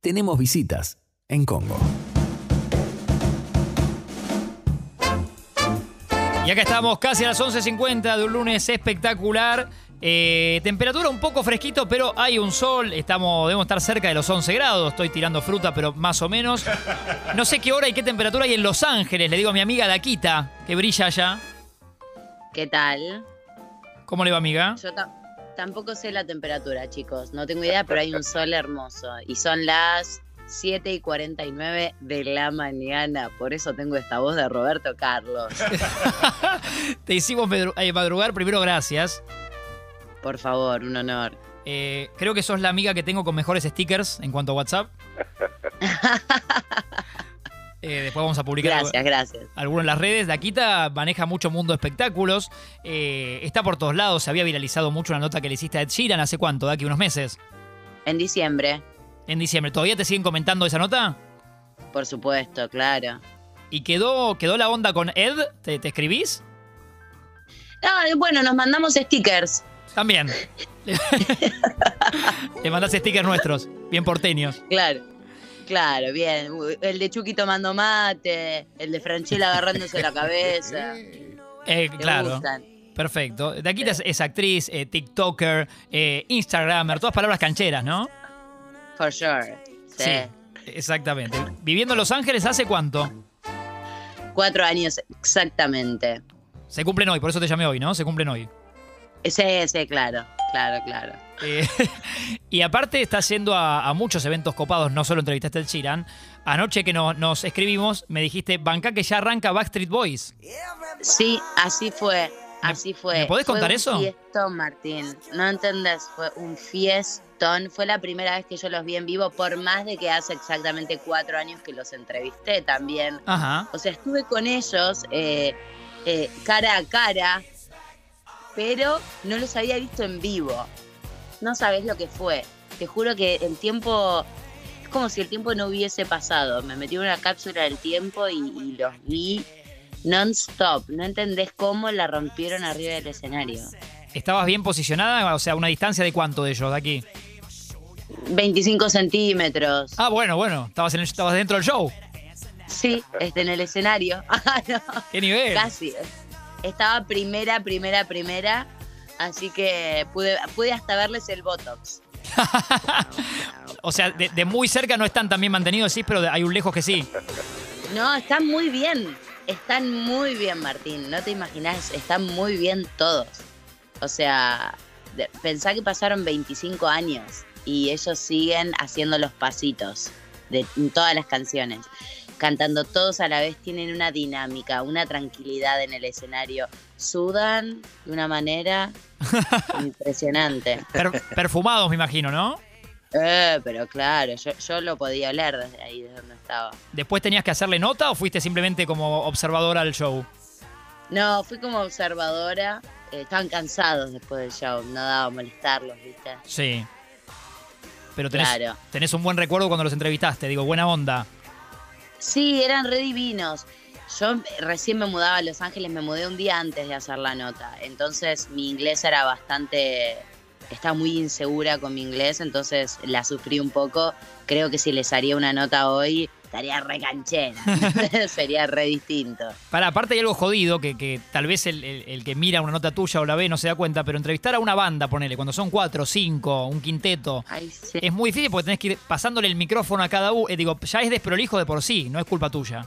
tenemos visitas en Congo. Y acá estamos casi a las 11.50 de un lunes espectacular. Eh, temperatura un poco fresquito, pero hay un sol. Estamos, debemos estar cerca de los 11 grados. Estoy tirando fruta, pero más o menos. No sé qué hora y qué temperatura hay en Los Ángeles. Le digo a mi amiga Daquita, que brilla allá. ¿Qué tal? ¿Cómo le va, amiga? Yo ta- tampoco sé la temperatura, chicos. No tengo idea, pero hay un sol hermoso. Y son las 7 y 49 de la mañana. Por eso tengo esta voz de Roberto Carlos. Te hicimos eh, madrugar. Primero, gracias. Por favor, un honor. Eh, creo que sos la amiga que tengo con mejores stickers en cuanto a WhatsApp. Eh, después vamos a publicar algo- Gracias, gracias. alguno en las redes. Daquita maneja mucho mundo de espectáculos. Eh, está por todos lados. Se había viralizado mucho una nota que le hiciste a Ed Sheeran hace cuánto, Daqui unos meses. En diciembre, En diciembre. ¿Todavía te siguen comentando esa nota? por supuesto, claro. ¿Y quedó, quedó la onda con Ed? ¿Te, te escribís? No, bueno, nos mandamos stickers. También. Le mandás stickers nuestros, bien porteños. Claro. Claro, bien. El de Chucky tomando mate, el de Franchella agarrándose la cabeza. Eh, claro. gustan. Perfecto. Daquita es, es actriz, eh, TikToker, eh, Instagramer, todas palabras cancheras, ¿no? For sure. Sí. Exactamente. ¿Viviendo en Los Ángeles hace cuánto? Cuatro años exactamente. Se cumplen hoy, por eso te llamé hoy, ¿no? Se cumplen hoy. Sí, sí, claro, claro, claro. Eh, y aparte estás yendo a, a muchos eventos copados, no solo entrevistaste al Chiran. Anoche que no- nos escribimos, me dijiste, banca que ya arranca Backstreet Boys. Sí, así fue, así fue. me podés Fue contar un eso? fiestón, Martín. No entendés, fue un fiestón. Fue la primera vez que yo los vi en vivo, por más de que hace exactamente cuatro años que los entrevisté también. Ajá. O sea, estuve con ellos eh, eh, cara a cara, pero no los había visto en vivo. No sabes lo que fue. Te juro que el tiempo es como si el tiempo no hubiese pasado. Me metí en una cápsula del tiempo y, y los vi non-stop. No entendés cómo la rompieron arriba del escenario. ¿Estabas bien posicionada? O sea, ¿una distancia de cuánto de ellos de aquí? 25 centímetros. Ah, bueno, bueno. Estabas, en el- estabas dentro del show. Sí, este, en el escenario. Ah, no. ¿Qué nivel? Casi. Estaba primera, primera, primera. Así que pude, pude hasta verles el Botox. O sea, de, de muy cerca no están tan bien mantenidos, sí, pero de- hay un lejos que sí. No, están muy bien. Están muy bien, Martín. No te imaginas, están muy bien todos. O sea, pensá que pasaron 25 años y ellos siguen haciendo los pasitos de en todas las canciones. Cantando todos a la vez, tienen una dinámica, una tranquilidad en el escenario. Sudan de una manera impresionante. Per- perfumados, me imagino, ¿no? Eh, pero claro, yo, yo lo podía oler desde ahí, desde donde estaba. ¿Después tenías que hacerle nota o fuiste simplemente como observadora al show? No, fui como observadora. Eh, estaban cansados después del show, no daba molestarlos, ¿viste? Sí. Pero tenés, Claro. tenés un buen recuerdo cuando los entrevistaste, digo, buena onda. Sí, eran re divinos. Yo recién me mudaba a Los Ángeles, me mudé un día antes de hacer la nota. Entonces mi inglés era bastante. Estaba muy insegura con mi inglés, entonces la sufrí un poco. Creo que si les haría una nota hoy, estaría re canchera. Sería re distinto. Para, aparte hay algo jodido que, que tal vez el, el- el que mira una nota tuya o la ve no se da cuenta, pero entrevistar a una banda, ponele, cuando son cuatro, cinco, un quinteto, Ay, sí. es muy difícil porque tenés que ir pasándole el micrófono a cada uno. digo, ya es desprolijo de por sí, no es culpa tuya.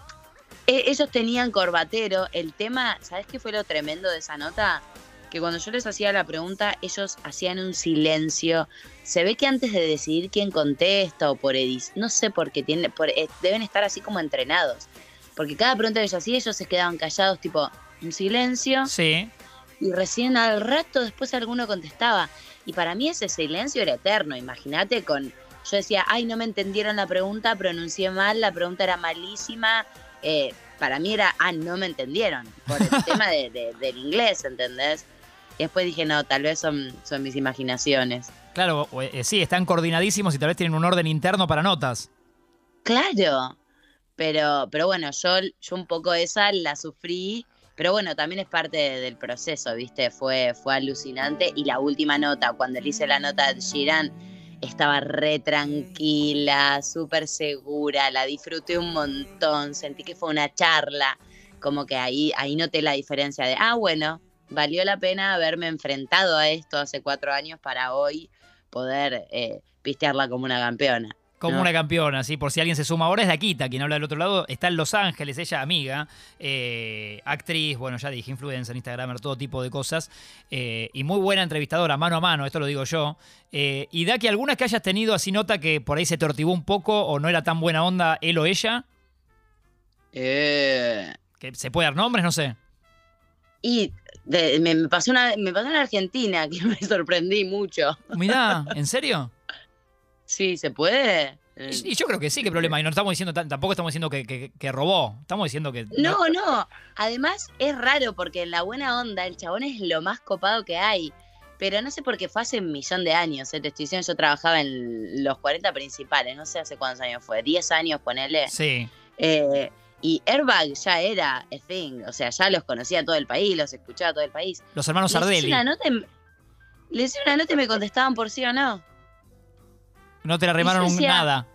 E- Ellos tenían corbatero. El tema, ¿sabes qué fue lo tremendo de esa nota? Que cuando yo les hacía la pregunta, ellos hacían un silencio. Se ve que antes de decidir quién contesta o por edición, no sé por qué tienen, por, eh, deben estar así como entrenados. Porque cada pregunta que yo hacía, ellos se quedaban callados, tipo, un silencio, Sí. y recién al rato después alguno contestaba. Y para mí ese silencio era eterno. Imagínate con. Yo decía, ay, no me entendieron la pregunta, pronuncié mal, la pregunta era malísima. Eh, para mí era, ah, no me entendieron. Por el tema de- de- del inglés, ¿entendés? Y después dije, no, tal vez son, son mis imaginaciones. Claro, eh, sí, están coordinadísimos y tal vez tienen un orden interno para notas. Claro. Pero, pero bueno, yo, yo un poco esa la sufrí. Pero bueno, también es parte de- del proceso, ¿viste? Fue, fue alucinante. Y la última nota, cuando le hice la nota de Girán, estaba re tranquila, súper segura, la disfruté un montón, sentí que fue una charla, como que ahí, ahí noté la diferencia de, ah, bueno, valió la pena haberme enfrentado a esto hace cuatro años para hoy poder eh, pistearla como una campeona. Como ¿no? una campeona, sí. Por si alguien se suma ahora, es Daquita, quien habla del otro lado. Está en Los Ángeles, ella amiga, eh, actriz, bueno, ya dije, influencer, Instagramer, todo tipo de cosas. eh, y muy buena entrevistadora, mano a mano, esto lo digo yo. Eh, y Daki, ¿algunas que hayas tenido así nota que por ahí se tortibó un poco o no era tan buena onda él o ella? Eh, Que se puede dar nombres, no sé. Y de- me, me pasó una, me pasó en Argentina, que me sorprendí mucho. Mirá, ¿en serio? Sí, ¿se puede? Y y yo creo que sí, qué problema. Y no estamos diciendo, tampoco estamos diciendo que, que- que robó. Estamos diciendo que. No, no. Además es raro porque en la buena onda el chabón es lo más copado que hay. Pero no sé por qué fue hace un millón de años. ¿eh? Te estoy diciendo, yo trabajaba en los 40 principales. No sé hace cuántos años fue. 10 años, ponele. Sí. Eh, y Airbag ya era a thing. O sea, ya los conocía todo el país, los escuchaba todo el país. Los hermanos y- les hice una nota y me contestaban por sí o no. No te la remaron decía- nada.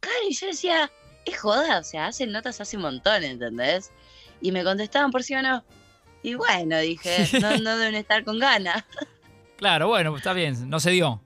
Claro, y yo decía, es joda, o sea, hacen notas hace un montón, ¿entendés? Y me contestaban por sí o no. Y bueno, dije, no, no deben estar con ganas. Claro, bueno, está bien. No se dio.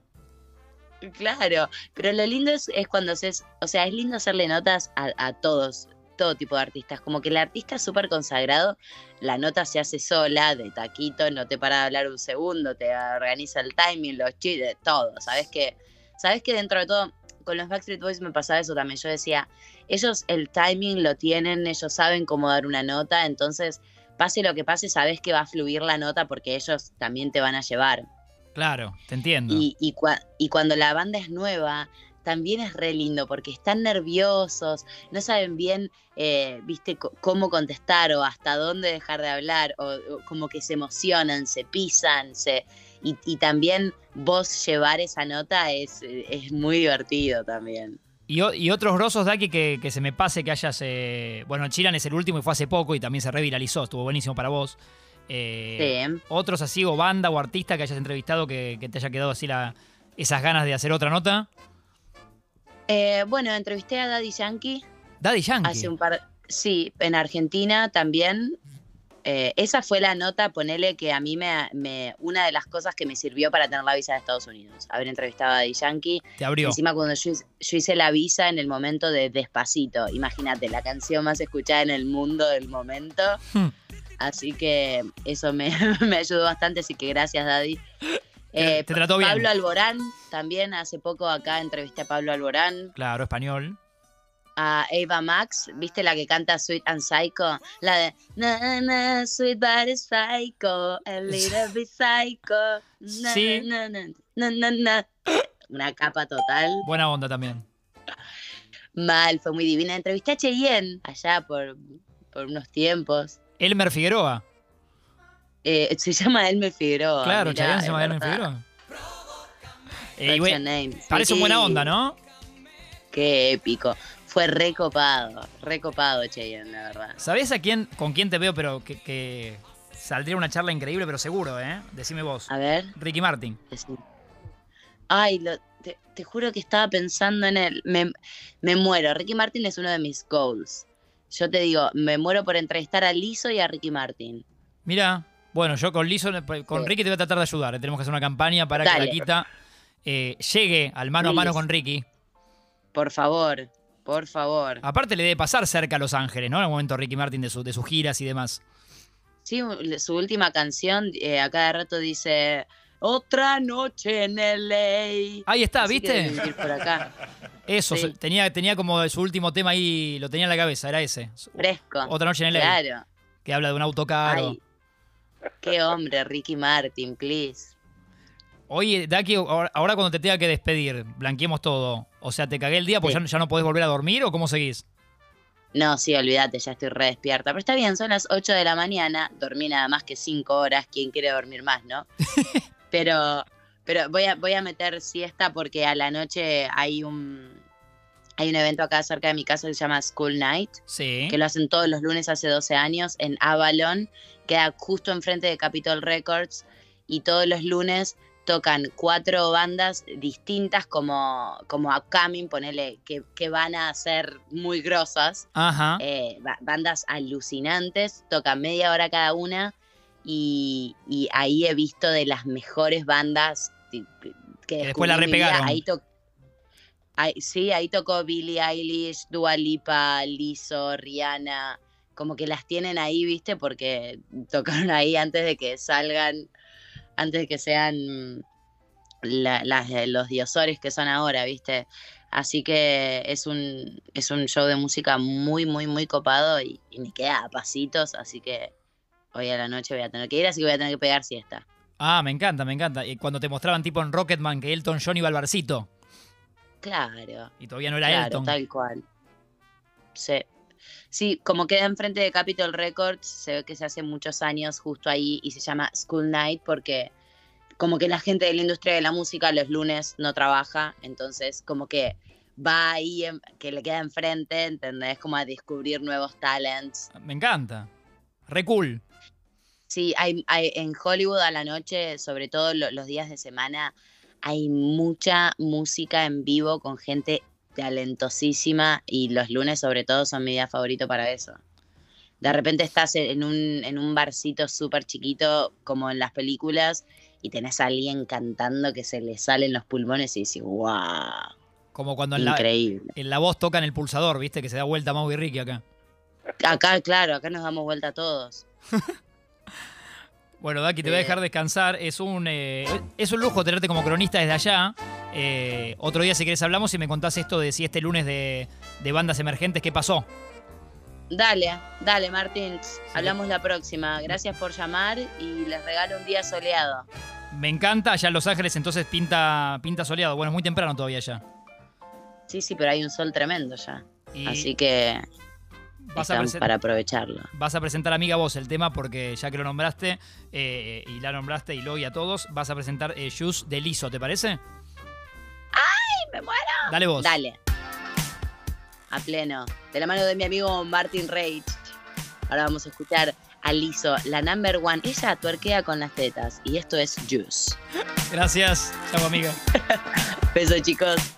claro, pero lo lindo es, es cuando haces, o sea, es lindo hacerle notas a, a todos, todo tipo de artistas. Como que el artista es súper consagrado, la nota se hace sola, de taquito, no te para de hablar un segundo, te organiza el timing, los chistes, todo. Sabes que, sabes que dentro de todo, con los Backstreet Boys me pasaba eso también. Yo decía, ellos el timing lo tienen, ellos saben cómo dar una nota, entonces pase lo que pase, sabes que va a fluir la nota porque ellos también te van a llevar. Claro, te entiendo. Y, y, cua- y cuando la banda es nueva, también es re lindo porque están nerviosos, no saben bien, eh, viste, cómo contestar o hasta dónde dejar de hablar, o, o como que se emocionan, se pisan, se... Y, y también vos llevar esa nota es, es muy divertido también. Y, y otros grosos, Daki, que, que se me pase que hayas. eh, bueno, Chiran es el último y fue hace poco y también se reviralizó. Estuvo buenísimo para vos. Eh, Sí. Otros así, o banda o artista que hayas entrevistado que, que te haya quedado así la, esas ganas de hacer otra nota. Eh, bueno, entrevisté a Daddy Yankee Daddy Yankee. hace un par... Sí, en Argentina también. Eh, esa fue la nota, ponele que a mí me, me- Una de las cosas que me sirvió para tener la visa de Estados Unidos. Haber entrevistado a Daddy Yankee. Te abrió. Encima cuando yo, hice- yo hice la visa en el momento de Despacito. Imagínate, la canción más escuchada en el mundo del momento. Hmm. Así que eso me, me ayudó bastante, así que gracias, Daddy. Eh, te trató bien. Pablo Alborán, también hace poco acá entrevisté a Pablo Alborán Claro, español. a Ava Max, ¿viste la que canta Sweet and Psycho? La de na, na, Sweet but it's psycho, a little bit psycho. Na, Sí. na, na, na, na, na. Una capa total. Buena onda también. Mal, fue muy divina. Entrevisté a Cheyenne allá por, por unos tiempos. Elmer Figueroa. Eh, se llama Elmer Figueroa. claro, mirá, Chayanne se llama verdad. Figueroa. Eh, parece un buena onda, ¿no? Qué épico. Fue recopado, recopado Cheyenne, la verdad. ¿Sabés a quién, con quién te veo, pero que, que saldría una charla increíble, pero seguro, ¿eh? Decime vos. A ver. Ricky Martin. Ay, lo- te, te juro que estaba pensando en él. Me, me muero. Ricky Martin es uno de mis goals. Yo te digo, me muero por entrevistar a Lizo y a Ricky Martin. Mira, bueno, yo con Lizo, con Sí. Ricky te voy a tratar de ayudar. ¿eh? Tenemos que hacer una campaña para que Dale. la quita eh, llegue al mano a mano con Ricky. Por favor, por favor. Aparte le debe pasar cerca a Los Ángeles, ¿no? En el momento Ricky Martin de, su- de sus giras y demás. Sí, su última canción eh, a cada rato dice Otra noche en LA. Ahí está, Así ¿viste? por acá. Eso, Sí. tenía, tenía como su último tema ahí, lo tenía en la cabeza, era ese. Fresco. Otra noche en el Claro. que habla de un auto caro. Ay, qué hombre, Ricky Martin, please. Oye, Daki, ahora cuando te tenga que despedir, blanqueemos todo. O sea, ¿te cagué el día porque Sí. ya, ya no podés volver a dormir o cómo seguís? No, sí, olvídate, ya estoy re despierta. Pero está bien, son las 8 de la mañana, dormí nada más que 5 horas, ¿quién quiere dormir más, no? pero pero voy, a, voy a meter siesta porque a la noche hay un, hay un evento acá cerca de mi casa que se llama School Night, Sí. que lo hacen todos los lunes hace 12 años en Avalon, queda justo enfrente de Capitol Records y todos los lunes tocan cuatro bandas distintas como, como Upcoming, ponele, que, que van a ser muy grosas. Ajá. Eh, ba- bandas alucinantes, tocan media hora cada una y, y ahí he visto de las mejores bandas ti- que, después la repegaron. Ahí to- sí, ahí tocó Billie Eilish, Dua Lipa, Lizzo, Rihanna, como que las tienen ahí, viste, porque tocaron ahí antes de que salgan, antes de que sean los diosores que son ahora, viste. Así que es un, es un show de música muy, muy, muy copado y, y me queda a pasitos, así que hoy a la noche voy a tener que ir, así que voy a tener que pegar siesta. Ah, me encanta, me encanta. Y cuando te mostraban tipo en Rocketman que Elton John iba al barcito Claro, y todavía no era claro, Elton. tal cual. Sí. Sí, como queda enfrente de Capitol Records, se ve que se hace muchos años justo ahí y se llama School Night porque como que la gente de la industria de la música los lunes no trabaja, entonces como que va ahí, en- que le queda enfrente, ¿entendés? Como a descubrir nuevos talents. Me encanta. Re cool. Sí, hay, hay- en Hollywood a la noche, sobre todo lo- los días de semana, hay mucha música en vivo con gente talentosísima y los lunes sobre todo son mi día favorito para eso. De repente estás en un, en un barcito súper chiquito como en las películas y tenés a alguien cantando que se le salen los pulmones y dices, wow, Como cuando en la, increíble. en la voz tocan el pulsador, viste, que se da vuelta Mau y Ricky acá. Acá, claro, acá nos damos vuelta todos. Bueno, Daki, te voy a Eh. dejar descansar. Es un, eh, es un lujo tenerte como cronista desde allá. Eh, otro día, si querés, hablamos y me contás esto de si este lunes de, de bandas emergentes, ¿qué pasó? Dale, dale, Martín. Hablamos la próxima. Gracias por llamar y les regalo un día soleado. Me encanta, allá en Los Ángeles entonces pinta, pinta soleado. Bueno, es muy temprano todavía ya. Sí, sí, pero hay un sol tremendo ya. Y Así que vas, a para aprovecharlo. vas a presentar, amiga, vos el tema porque ya que lo nombraste eh, y la nombraste y lo y a todos, vas a presentar eh, Juice de Liso, ¿te parece? ¡Ay, me muero! Dale vos. Dale. A pleno. De la mano de mi amigo Martin Rage. Ahora vamos a escuchar a Lizo, la number one. Ella tuerquea con las tetas. Y esto es Juice. Gracias. Chao, amiga. Beso, chicos.